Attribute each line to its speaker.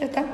Speaker 1: Já está.